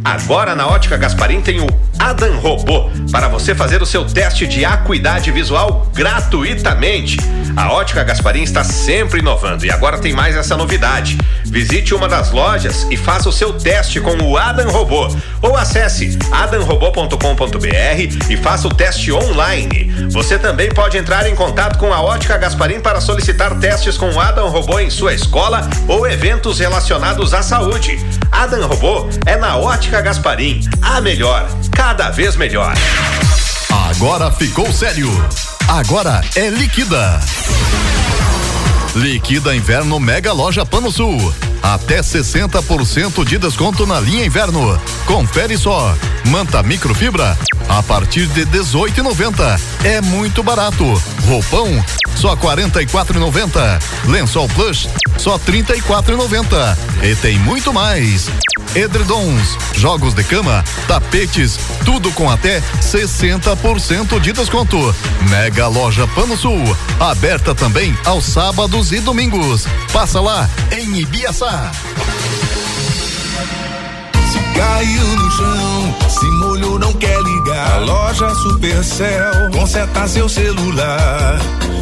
Agora na Ótica Gasparim tem o Adam Robô para você fazer o seu teste de acuidade visual gratuitamente. A Ótica Gasparim está sempre inovando e agora tem mais essa novidade. Visite uma das lojas e faça o seu teste com o Adam Robô ou acesse adamrobô.com.br e faça o teste online. Você também pode entrar em contato com a Ótica Gasparim para solicitar testes com o Adam Robô em sua escola ou eventos relacionados à saúde. Adam Robô é na Ótica Gasparim, a melhor, cada vez melhor. Agora ficou sério. Agora é liquida. Liquida Inverno Mega Loja Pano Sul. Até 60% de desconto na linha inverno. Confere só. Manta microfibra a partir de 18,90. É muito barato. Roupão só 44,90. Lençol plush só 34,90. E tem muito mais. Edredons, jogos de cama, tapetes, tudo com até 60% de desconto. Mega Loja Pano Sul, aberta também aos sábados e domingos. Passa lá em Ibiaçá. Caiu no chão, se molhou, não quer ligar. A loja Supercell conserta seu celular.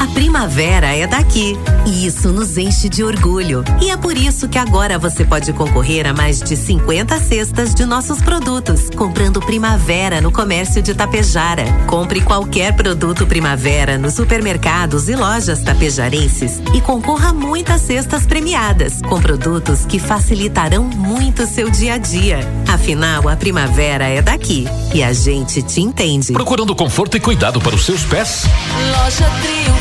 A primavera é daqui e isso nos enche de orgulho. E é por isso que agora você pode concorrer a mais de 50 cestas de nossos produtos, comprando Primavera no comércio de Tapejara. Compre qualquer produto Primavera nos supermercados e lojas tapejarenses e concorra a muitas cestas premiadas, com produtos que facilitarão muito seu dia a dia. Afinal, a primavera é daqui e a gente te entende. Procurando conforto e cuidado para os seus pés? Loja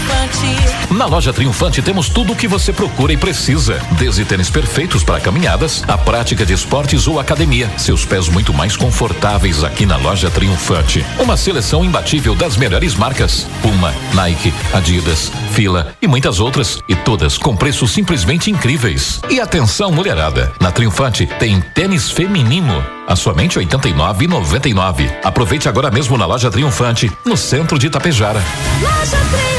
Triunfante. Na loja Triunfante temos tudo o que você procura e precisa. Desde tênis perfeitos para caminhadas, a prática de esportes ou academia. Seus pés muito mais confortáveis aqui na loja Triunfante. Uma seleção imbatível das melhores marcas: Puma, Nike, Adidas, Fila e muitas outras. E todas com preços simplesmente incríveis. E atenção, mulherada! Na Triunfante tem tênis feminino a somente R$ 89,99. Aproveite agora mesmo na loja Triunfante, no centro de Itapejara. Loja Triunfante,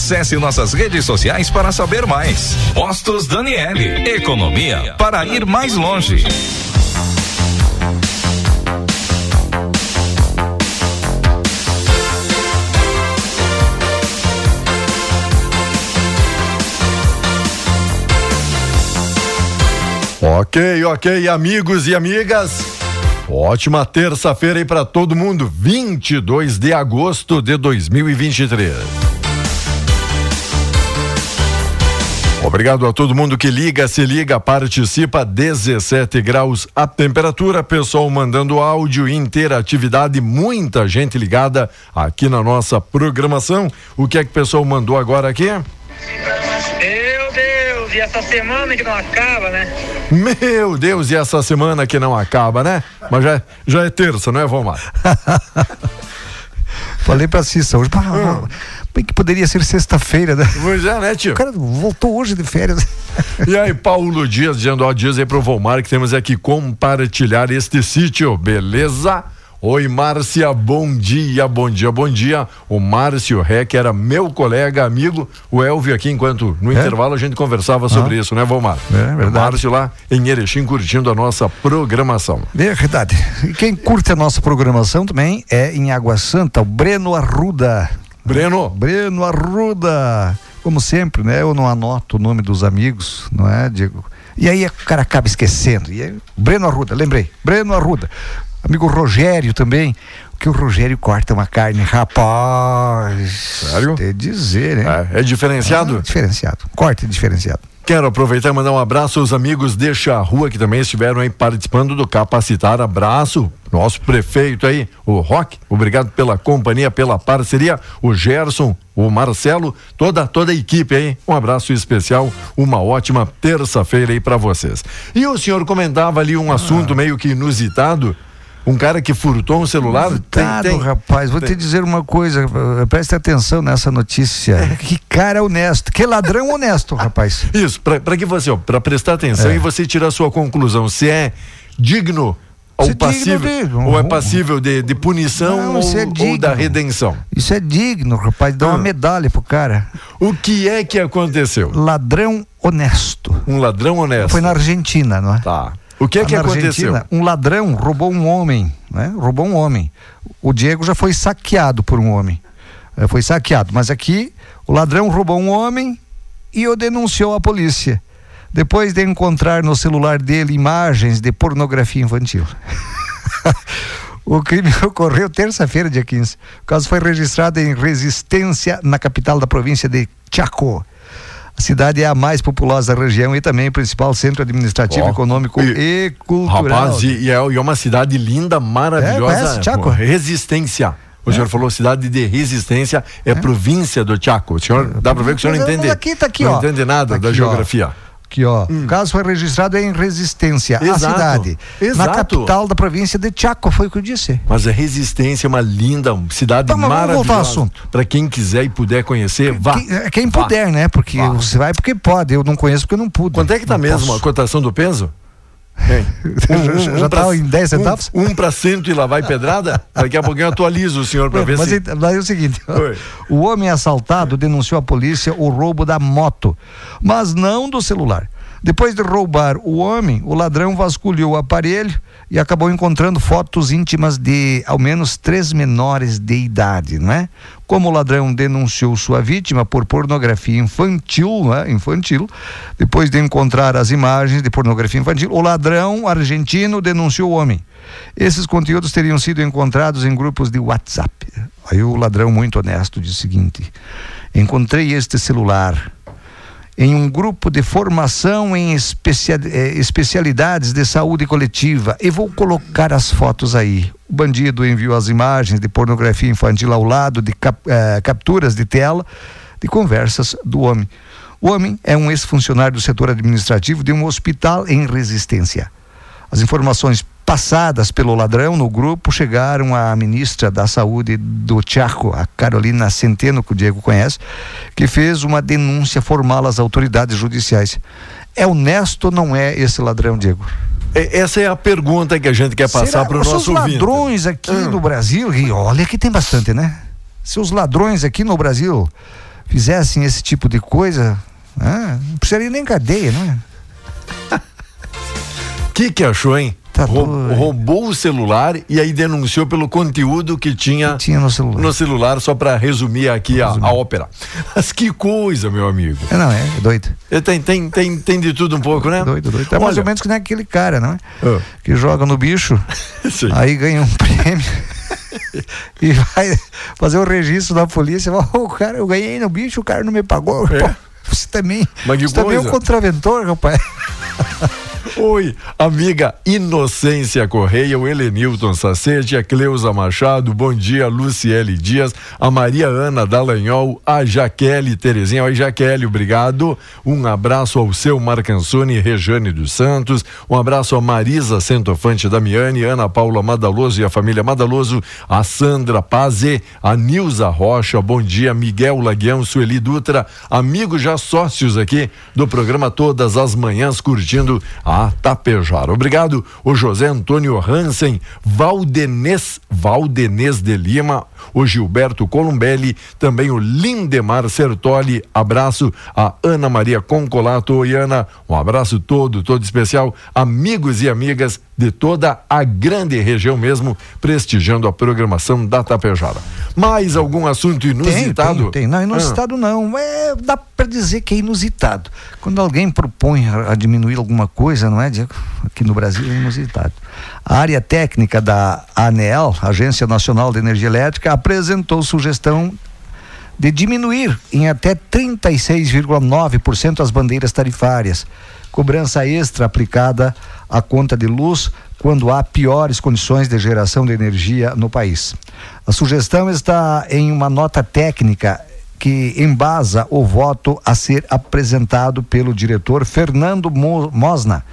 Acesse nossas redes sociais para saber mais. Postos Daniele. Economia para ir mais longe. Ok, ok, amigos e amigas. Ótima terça-feira aí para todo mundo, 22 de agosto de 2023. Obrigado a todo mundo que liga, se liga, participa. 17 graus a temperatura, pessoal mandando áudio, interatividade, muita gente ligada aqui na nossa programação. O que é que o pessoal mandou agora aqui? Meu Deus, e essa semana que não acaba, né? Meu Deus, e essa semana que não acaba, né? Mas já, já é terça, não é, Vomar? Falei pra Cissa hoje, pá, bem que poderia ser sexta-feira, né? Pois é, né, tio? O cara voltou hoje de férias. E aí, Paulo Dias dizendo, ó, dias aí pro Volmar que temos aqui compartilhar este sítio, beleza? Oi, Márcia, bom dia, bom dia, bom dia. O Márcio que era meu colega, amigo, o Elvio aqui, enquanto no É? intervalo a gente conversava sobre Ah. isso, né, Volmar? É, verdade. O Márcio lá em Erechim curtindo a nossa programação. Verdade. E quem curte a nossa programação também é em Água Santa, o Breno Arruda. Breno. Breno Arruda. Como sempre, né? Eu não anoto o nome dos amigos, não é, Diego? E aí o cara acaba esquecendo. E aí, Breno Arruda, lembrei. Breno Arruda. Amigo Rogério também. Que o Rogério corta uma carne, rapaz. Sério? Dizer, né? É, é diferenciado? Ah, diferenciado. Corte diferenciado. Quero aproveitar e mandar um abraço aos amigos Deixa a Rua que também estiveram aí participando do Capacitar. Abraço, nosso prefeito aí, o Roque. Obrigado pela companhia, pela parceria. O Gerson, o Marcelo, toda toda a equipe aí. Um abraço especial, uma ótima terça-feira aí para vocês. E o senhor comentava ali um assunto meio que inusitado. Um cara que furtou um celular. Coitado, rapaz, vou te dizer uma coisa, eh, preste atenção nessa notícia. Que cara honesto, que ladrão honesto, rapaz. Isso, para que você, para prestar atenção É. e você tirar a sua conclusão se é digno ou é passível de- ou é passível de, de punição Não, ou, é ou da redenção. Isso é digno, rapaz, dá uma medalha pro cara. O que é que aconteceu? Ladrão honesto. Um ladrão honesto. Foi na Argentina, não é? Tá. O que é que na aconteceu? Argentina, um ladrão roubou um homem, né? Roubou um homem. O Diego já foi saqueado por um homem. Eh, Foi saqueado, mas aqui o ladrão roubou um homem e o denunciou à polícia. Depois de encontrar no celular dele imagens de pornografia infantil. O crime ocorreu terça-feira, dia 15. O caso foi registrado em Resistência, na capital da província de Chaco. A cidade é a mais populosa da região e também o principal centro administrativo, Ó, econômico e, cultural. Rapaz, e, e é, e é uma cidade linda, É, maravilhosa. conhece, Chaco? resistência. O senhor falou cidade de resistência, é, província do Chaco. O senhor, dá pra ver que o senhor não entende. aqui tá aqui, não ó. entende nada da Aqui, ó. geografia. Aqui, ó. O caso foi registrado em Resistência, a Exato, cidade. Na exato. capital da província de Chaco, foi o que eu disse. Mas a Resistência é uma linda cidade Tá, mas vamos maravilhosa. voltar ao assunto. Para quem quiser e puder conhecer, vá. Quem, é, quem Vá. puder, né? Porque você vai porque pode. Eu não conheço porque eu não pude. Quanto é que tá mesmo posso. a cotação do peso? Hein? Já- já pra- tá em 10 centavos? Um, um para cento e lá vai pedrada? Daqui a pouquinho eu atualizo o senhor para ver Mas se. daí é o seguinte: Oi. o homem assaltado denunciou à polícia o roubo da moto, mas não do celular. Depois de roubar o homem, o ladrão vasculhou o aparelho e acabou encontrando fotos íntimas de ao menos três menores de idade, não é? Como o ladrão denunciou sua vítima por pornografia infantil, né? infantil, depois de encontrar as imagens de pornografia infantil, o ladrão argentino denunciou o homem. Esses conteúdos teriam sido encontrados em grupos de WhatsApp. Aí o ladrão muito honesto diz o seguinte: encontrei este celular em um grupo de formação em eh, especialidades de saúde coletiva e vou colocar as fotos aí. O bandido enviou as imagens de pornografia infantil ao lado de cap- eh, capturas de tela de conversas do homem. O homem é um ex-funcionário do setor administrativo de um hospital em resistência. As informações passadas pelo ladrão no grupo chegaram à ministra da Saúde do Chaco, a Carolina Centeno, que o Diego conhece, que fez uma denúncia formal às autoridades judiciais. É honesto ou não é esse ladrão, Diego? É, Essa é a pergunta que a gente quer passar para o os nosso ouvinte. ladrões aqui no Brasil, e olha que tem bastante, né? Se os ladrões aqui no Brasil fizessem esse tipo de coisa, ah, não precisaria nem cadeia, não é? O que, que achou, hein? Tá Rou- roubou o celular e aí denunciou pelo conteúdo que tinha, no, celular. no celular, só para resumir aqui a, a ópera. Mas que coisa, meu amigo. É, não, é, é doido. É, Tem, tem, tem, tem de tudo um pouco, né? Doido, doido. É mais ou menos que nem aquele cara, não é? Ah. Que joga no bicho, aí ganha um prêmio e vai fazer o registro da polícia. Fala, "Ô, cara, eu ganhei no bicho, o cara não me pagou. Pô, você também, Mas que você também é um coisa. contraventor, rapaz. Oi, amiga Inocência Correia, o Helenilton Sacete, a Cleusa Machado, bom dia, Luciele Dias, a Maria Ana Dallagnol, a Jaqueline Terezinha. Oi, Jaqueline, obrigado. Um abraço ao seu Marcansoni e Rejane dos Santos, um abraço a Marisa Centofante Damiani, Ana Paula Madaloso e a família Madaloso, a Sandra Paze, a Nilza Rocha, bom dia, Miguel Laguião, Sueli Dutra, amigos já sócios aqui do programa Todas as Manhãs, curtindo a Tapejara. Obrigado, o José Antônio Hansen, Valdenês, Valdenês de Lima, o Gilberto Columbelli, também o Lindemar Sertoli, abraço a Ana Maria Concolato, oi Ana, um abraço todo, todo especial, amigos e amigas de toda a grande região mesmo, prestigiando a programação da Tapejara. Mais algum assunto inusitado? Tem, tem, tem. Não, inusitado não. É, dá para dizer que é inusitado. Quando alguém propõe a, a diminuir alguma coisa, não é, Diego? Aqui no Brasil é inusitado. A área técnica da ANEEL, Agência Nacional de Energia Elétrica, apresentou sugestão de diminuir em até 36,9% as bandeiras tarifárias. Cobrança extra aplicada à conta de luz quando há piores condições de geração de energia no país. A sugestão está em uma nota técnica que embasa o voto a ser apresentado pelo diretor Fernando Mo- Mosna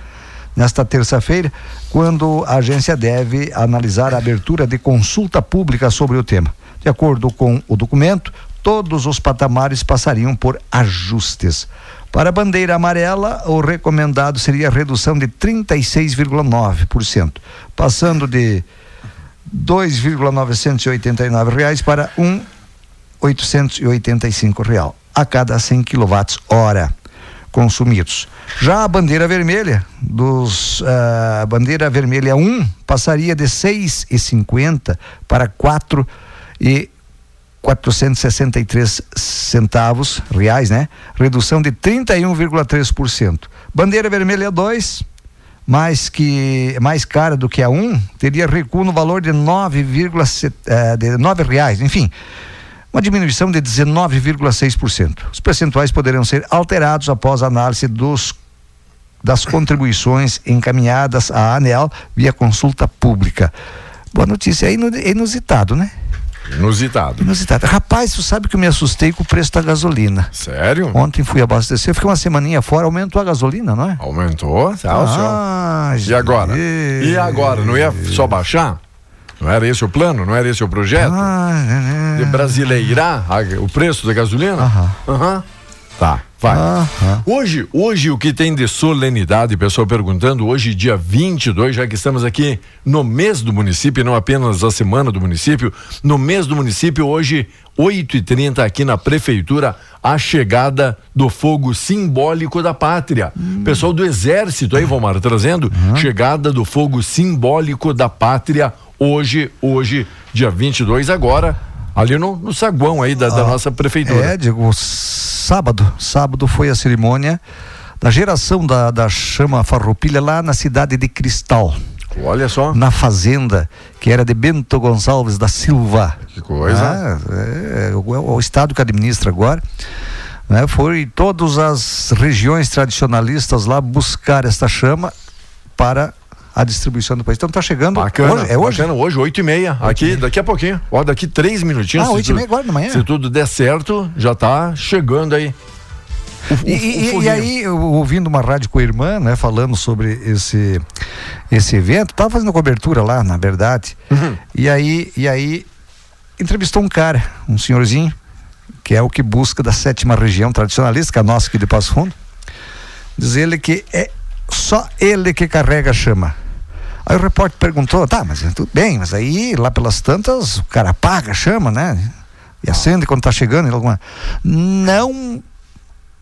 nesta terça-feira, quando a agência deve analisar a abertura de consulta pública sobre o tema. De acordo com o documento, todos os patamares passariam por ajustes. Para a bandeira amarela, o recomendado seria a redução de 36,9%, passando de 2,989 reais para um 885 real a cada 100 kWh consumidos. Já a bandeira vermelha dos ah, bandeira vermelha 1 passaria de 6,50 para 4 e 463 centavos reais, né? Redução de 31,3%. Bandeira vermelha 2, mais que mais cara do que a 1, um, teria recuo no valor de 9,7 eh, de 9 reais, enfim. Uma diminuição de 19,6%. Os percentuais poderão ser alterados após análise dos das contribuições encaminhadas à ANEL via consulta pública. Boa notícia, é é inusitado, né? Inusitado. Inusitado. Rapaz, tu sabe que eu me assustei com o preço da gasolina. Sério? Ontem fui abastecer, fiquei uma semaninha fora, aumentou a gasolina, não é? Aumentou? Tá, Ah, senhor. E agora? E agora? Não ia só baixar? Não era esse o plano? Não era esse o projeto? Ah, De brasileirar o preço da gasolina? Aham. Tá, vai. Hoje, hoje o que tem de solenidade, pessoal perguntando, hoje dia 22, já que estamos aqui no mês do município, não apenas a semana do município, no mês do município, hoje, 8h30 aqui na prefeitura, a chegada do fogo simbólico da pátria. Pessoal do exército aí, Valmar, trazendo, chegada do fogo simbólico da pátria, hoje, hoje, dia 22, agora, ali no, no saguão aí da, da nossa prefeitura. É, Diego, sábado, sábado foi a cerimônia da geração da, da chama farroupilha lá na cidade de Cristal. Olha só. Na fazenda, que era de Bento Gonçalves da Silva. Que coisa. Ah, é, é, o, é o estado que administra agora. Né, foi todas as regiões tradicionalistas lá buscar esta chama para a distribuição do país. Então tá chegando. Bacana, hoje, é hoje? bacana, hoje, oito e meia, aqui, daqui a pouquinho, ó, daqui três minutinhos. Ah, se oito e meia agora de manhã? Se tudo der certo, já tá chegando aí. O- o- E, o e- aí, eu, ouvindo uma rádio com a irmã, né, falando sobre esse, esse evento, tava fazendo cobertura lá, na verdade. Uhum. E aí, e aí, entrevistou um cara, um senhorzinho, que é o que busca da sétima região tradicionalista, que é a nossa aqui de Passo Fundo. Diz ele que é só ele que carrega a chama. Aí o repórter perguntou, tá, mas é tudo bem, mas aí lá pelas tantas o cara apaga a chama, né? E acende quando tá chegando. alguma... Não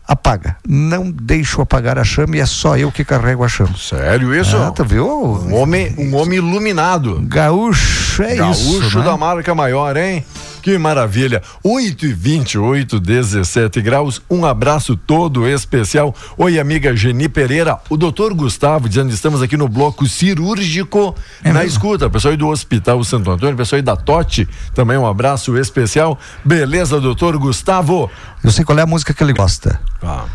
apaga. Não deixo apagar a chama e é só eu que carrego a chama. Sério isso? Ah, tu viu? Um homem, um homem iluminado. Gaúcho é Gaúcho isso. né? da marca maior, hein? Que maravilha. 8 e 28, 17 graus. Um abraço todo especial. Oi, amiga Geni Pereira. O doutor Gustavo dizendo estamos aqui no bloco cirúrgico É na escuta. Pessoal aí do Hospital Santo Antônio, pessoal aí da Tote, também um abraço especial. Beleza, doutor Gustavo? Eu sei qual é a música que ele gosta. Ah.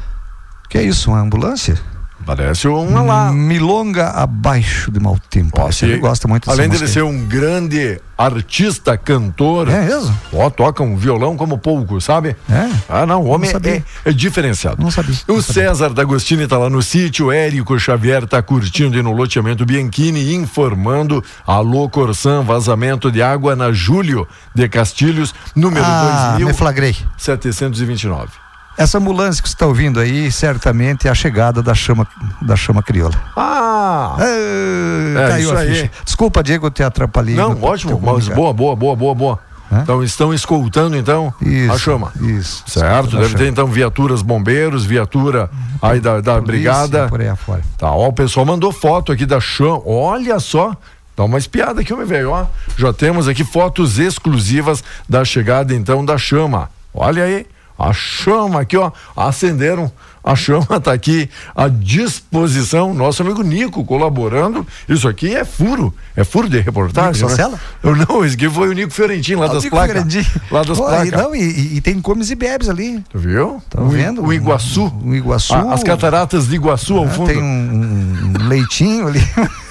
Que é isso, uma ambulância? Parece uma lá. Milonga abaixo de mau tempo. Ó, ele gosta muito Além dele música ser um grande artista, cantor. É mesmo? Ó, toca um violão como pouco, sabe? É? Ah, não, o homem Não é, é diferenciado. Não sabia. O César D'Agostini tá lá no sítio, o Érico Xavier tá curtindo aí no loteamento Bianchini, informando. Alô, Corsan, vazamento de água na Júlio de Castilhos, número Ah, me flagrei. 2729. Essa ambulância que você está ouvindo aí, certamente é a chegada da chama, da chama crioula. Ah! Ah, É, caiu isso a aí. ficha. Desculpa, Diego, eu te atrapalhei. Não, no- ótimo, mas boa, boa, boa, boa, boa. Então estão escoltando então a chama. Isso. Certo, deve chama. ter então viaturas bombeiros, viatura aí da, da brigada. por aí afora. Tá, ó, o pessoal mandou foto aqui da chama. Olha só. Dá uma espiada aqui, meu velho, ó. Já temos aqui fotos exclusivas da chegada então da chama. Olha aí, a chama aqui, ó. Acenderam. A chama tá aqui à disposição. Nosso amigo Nico colaborando. Isso aqui é furo. É furo de reportagem. Nico né? Eu não, esse aqui foi o Nico Fiorentino, lá Ah, o das placas. Lá das placas. e não, e, tem comes e bebes ali. Tu viu? Tá o, vendo? O Iguaçu. O Iguaçu. A- as cataratas de Iguaçu ao Ah, fundo. Tem um, um leitinho ali.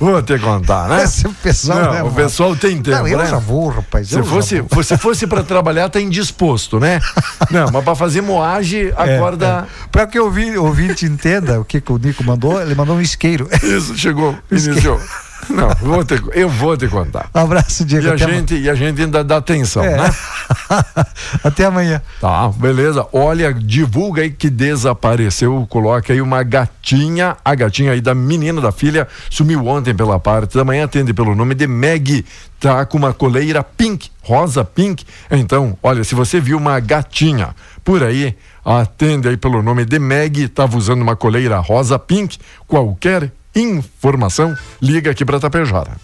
Vou te contar, né? Esse pessoal, Não, né, o pessoal tem tempo, Não, eu né? já vou, rapaz. Se fosse, vou. se fosse para trabalhar, tá indisposto, né? Não, mas para fazer moagem, acorda. Para que o ouvi- o ouvinte entenda o que, que o Nico mandou, ele mandou um isqueiro. Isso, chegou, iniciou. Não, eu vou te, eu vou te contar. Um abraço, Diego. E a, gente, e a gente ainda dá atenção, É. né? Até amanhã. Tá, beleza. Olha, divulga aí que desapareceu. Coloca aí uma gatinha, a gatinha aí da menina da filha, sumiu ontem pela parte da manhã, atende pelo nome de Meg. Tá com uma coleira pink, rosa pink. Então, olha, se você viu uma gatinha por aí, atende aí pelo nome de Meg, tava usando uma coleira rosa pink. Qualquer informação, liga aqui para Tapejara.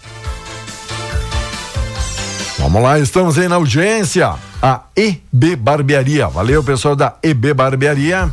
Vamos lá, estamos aí na audiência. A EB Barbearia. Valeu, pessoal da EB Barbearia.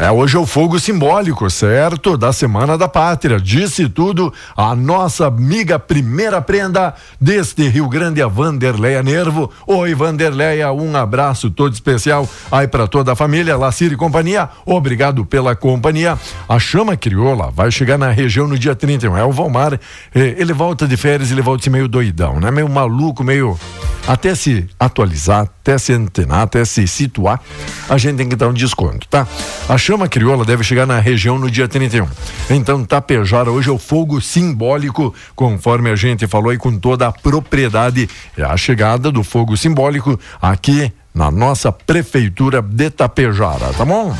É, hoje é o fogo simbólico, certo? Da Semana da Pátria. Disse tudo a nossa amiga primeira prenda deste Rio Grande, a Vanderleia Nervo. Oi, Vanderleia, um abraço todo especial aí para toda a família, Lacir e companhia. Obrigado pela companhia. A chama crioula vai chegar na região no dia 31. É o Valmar, eh, ele volta de férias, ele volta meio doidão, né? Meio maluco, meio até se atualizar, até se antenar, até se situar, a gente tem que dar um desconto, tá? A chama crioula deve chegar na região no dia 31. Então, Tapejara hoje é o fogo simbólico, conforme a gente falou aí com toda a propriedade. É a chegada do fogo simbólico aqui na nossa prefeitura de Tapejara, tá bom?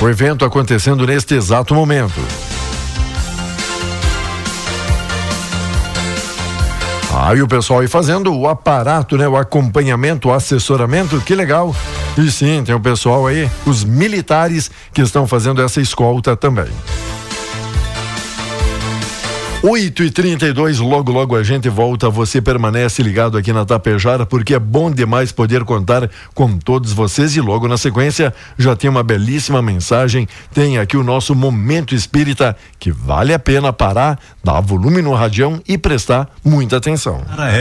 O evento acontecendo neste exato momento. Aí o pessoal aí fazendo o aparato, né? O acompanhamento, o assessoramento, que legal. E sim, tem o pessoal aí, os militares que estão fazendo essa escolta também. 8 e 32 logo logo a gente volta. Você permanece ligado aqui na Tapejara, porque é bom demais poder contar com todos vocês. E logo na sequência já tem uma belíssima mensagem. Tem aqui o nosso Momento Espírita, que vale a pena parar, dar volume no radião e prestar muita atenção.